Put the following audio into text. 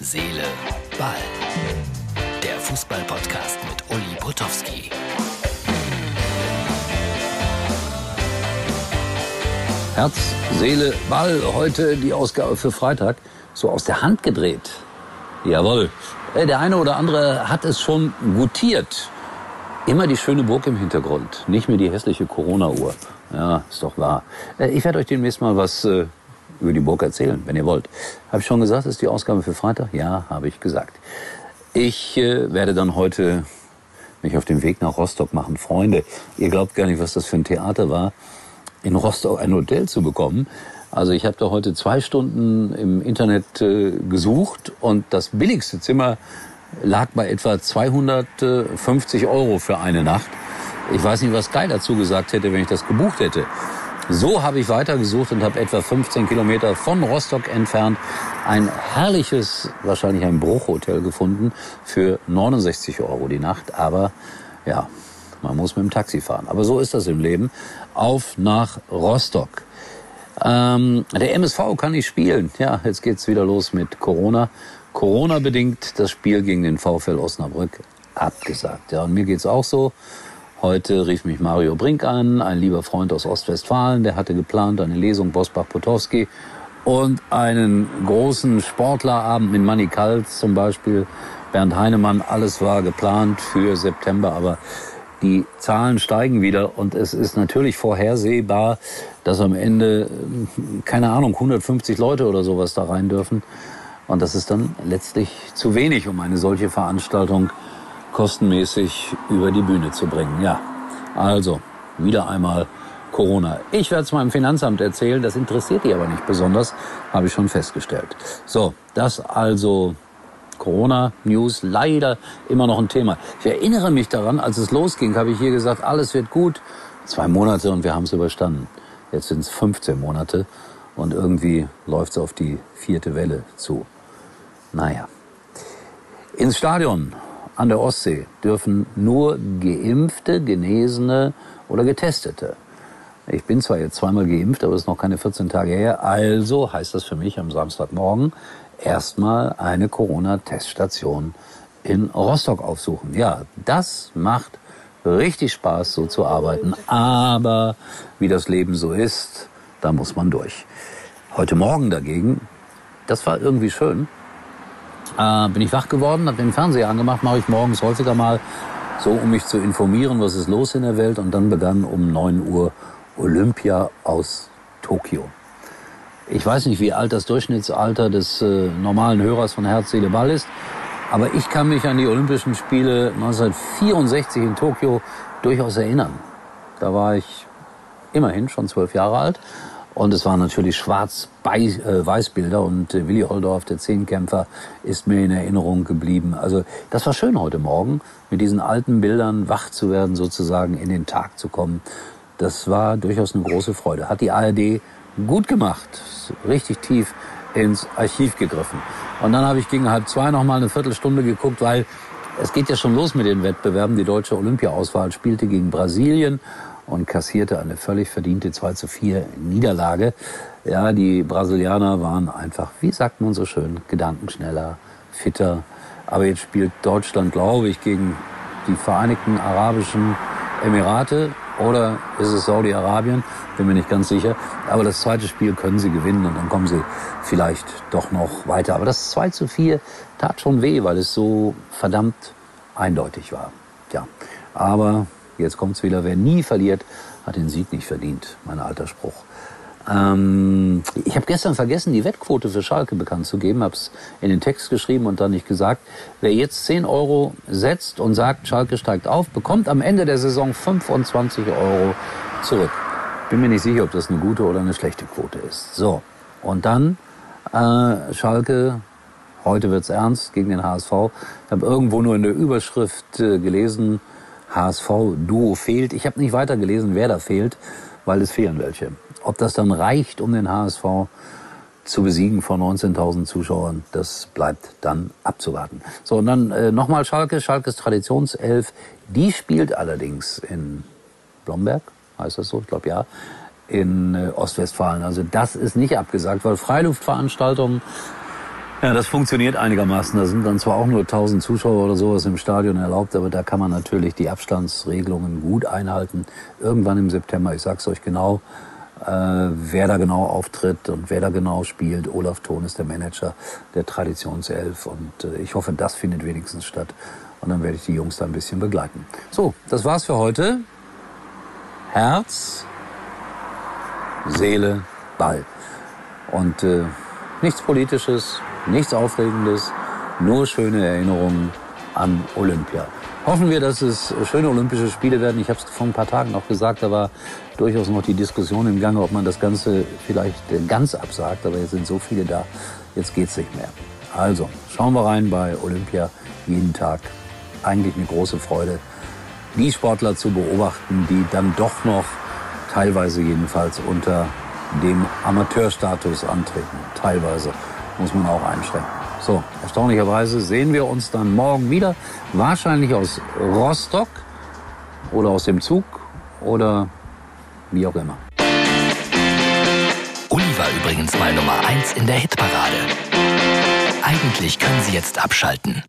Seele, Ball. Der Fußball-Podcast mit Uli Potowski. Herz, Seele, Ball. Heute die Ausgabe für Freitag. So aus der Hand gedreht. Jawohl. Äh, Der eine oder andere hat es schon gutiert. Immer die schöne Burg im Hintergrund, nicht mehr die hässliche Corona-Uhr. Ja, ist doch wahr. Äh, Ich werde euch demnächst mal was äh, über die Burg erzählen, wenn ihr wollt. Habe ich schon gesagt, ist die Ausgabe für Freitag? Ja, habe ich gesagt. Ich äh, werde dann heute mich auf den Weg nach Rostock machen. Freunde, ihr glaubt gar nicht, was das für ein Theater war, in Rostock ein Hotel zu bekommen. Also ich habe da heute zwei Stunden im Internet äh, gesucht und das billigste Zimmer lag bei etwa 250 Euro für eine Nacht. Ich weiß nicht, was Sky dazu gesagt hätte, wenn ich das gebucht hätte. So habe ich weitergesucht und habe etwa 15 Kilometer von Rostock entfernt ein herrliches, wahrscheinlich ein Bruchhotel gefunden für 69 Euro die Nacht. Aber ja, man muss mit dem Taxi fahren. Aber so ist das im Leben. Auf nach Rostock. Ähm, der MSV kann nicht spielen. Ja, jetzt geht's wieder los mit Corona. Corona bedingt das Spiel gegen den VfL Osnabrück abgesagt. Ja, und mir geht's auch so. Heute rief mich Mario Brink an, ein lieber Freund aus Ostwestfalen. Der hatte geplant eine Lesung Bosbach-Potowski und einen großen Sportlerabend mit Manny Kals zum Beispiel, Bernd Heinemann. Alles war geplant für September, aber die Zahlen steigen wieder und es ist natürlich vorhersehbar, dass am Ende, äh, keine Ahnung, 150 Leute oder sowas da rein dürfen. Und das ist dann letztlich zu wenig, um eine solche Veranstaltung kostenmäßig über die Bühne zu bringen. Ja, also wieder einmal Corona. Ich werde es meinem Finanzamt erzählen, das interessiert die aber nicht besonders, habe ich schon festgestellt. So, das also Corona-News leider immer noch ein Thema. Ich erinnere mich daran, als es losging, habe ich hier gesagt, alles wird gut. Zwei Monate und wir haben es überstanden. Jetzt sind es 15 Monate und irgendwie läuft es auf die vierte Welle zu. Naja. Ins Stadion an der Ostsee dürfen nur Geimpfte, Genesene oder Getestete. Ich bin zwar jetzt zweimal geimpft, aber es ist noch keine 14 Tage her. Also heißt das für mich am Samstagmorgen erstmal eine Corona-Teststation in Rostock aufsuchen. Ja, das macht richtig Spaß, so zu arbeiten. Aber wie das Leben so ist, da muss man durch. Heute Morgen dagegen, das war irgendwie schön. Äh, bin ich wach geworden, habe den Fernseher angemacht, mache ich morgens häufiger mal, so um mich zu informieren, was ist los in der Welt. Und dann begann um 9 Uhr Olympia aus Tokio. Ich weiß nicht, wie alt das Durchschnittsalter des äh, normalen Hörers von Herz, Seele, Ball ist. Aber ich kann mich an die Olympischen Spiele 1964 in Tokio durchaus erinnern. Da war ich immerhin schon zwölf Jahre alt. Und es waren natürlich Schwarz-Weiß-Bilder und äh, Willi Holdorf, der Zehnkämpfer, ist mir in Erinnerung geblieben. Also das war schön heute Morgen, mit diesen alten Bildern wach zu werden, sozusagen in den Tag zu kommen. Das war durchaus eine große Freude. Hat die ARD gut gemacht, richtig tief ins Archiv gegriffen. Und dann habe ich gegen halb zwei noch mal eine Viertelstunde geguckt, weil es geht ja schon los mit den Wettbewerben. Die deutsche Olympia-Auswahl spielte gegen Brasilien und kassierte eine völlig verdiente 2 zu 4 Niederlage. Ja, die Brasilianer waren einfach, wie sagt man so schön, gedankenschneller, fitter. Aber jetzt spielt Deutschland, glaube ich, gegen die Vereinigten Arabischen Emirate oder ist es Saudi-Arabien? Bin mir nicht ganz sicher. Aber das zweite Spiel können sie gewinnen und dann kommen sie vielleicht doch noch weiter. Aber das 2 zu 4 tat schon weh, weil es so verdammt eindeutig war. Tja, aber jetzt kommt's wieder. Wer nie verliert, hat den Sieg nicht verdient. Mein alter Spruch. Ähm, ich habe gestern vergessen, die Wettquote für Schalke bekannt zu geben. Habe es in den Text geschrieben und dann nicht gesagt. Wer jetzt 10 Euro setzt und sagt, Schalke steigt auf, bekommt am Ende der Saison 25 Euro zurück. Bin mir nicht sicher, ob das eine gute oder eine schlechte Quote ist. So, und dann äh, Schalke. Heute wird's ernst gegen den HSV. Ich habe irgendwo nur in der Überschrift äh, gelesen, HSV-Duo fehlt. Ich habe nicht weiter gelesen, wer da fehlt, weil es fehlen welche. Ob das dann reicht, um den HSV zu besiegen vor 19.000 Zuschauern, das bleibt dann abzuwarten. So, und dann äh, nochmal Schalke, Schalkes Traditionself. Die spielt allerdings in Blomberg, heißt das so? Ich glaube ja. In äh, Ostwestfalen. Also das ist nicht abgesagt, weil Freiluftveranstaltungen Ja, das funktioniert einigermaßen. Da sind dann zwar auch nur 1000 Zuschauer oder sowas im Stadion erlaubt, aber da kann man natürlich die Abstandsregelungen gut einhalten. Irgendwann im September, ich sag's euch genau, äh, wer da genau auftritt und wer da genau spielt. Olaf Thon ist der Manager der Traditionself und äh, ich hoffe, das findet wenigstens statt. Und dann werde ich die Jungs da ein bisschen begleiten. So, das war's für heute. Herz, Seele, Ball. Und äh, nichts Politisches, nichts Aufregendes, nur schöne Erinnerungen an Olympia. Hoffen wir, dass es schöne Olympische Spiele werden. Ich habe es vor ein paar Tagen noch gesagt, da war durchaus noch die Diskussion im Gange, ob man das Ganze vielleicht ganz absagt. Aber jetzt sind so viele da, jetzt geht's nicht mehr. Also, schauen wir rein bei Olympia jeden Tag. Eigentlich eine große Freude, die Sportler zu beobachten, die dann doch noch teilweise jedenfalls unter dem Amateurstatus antreten. Teilweise muss man auch einschränken. So, erstaunlicherweise sehen wir uns dann morgen wieder. Wahrscheinlich aus Rostock oder aus dem Zug oder wie auch immer. Uli war übrigens mal Nummer 1 in der Hitparade. Eigentlich können Sie jetzt abschalten.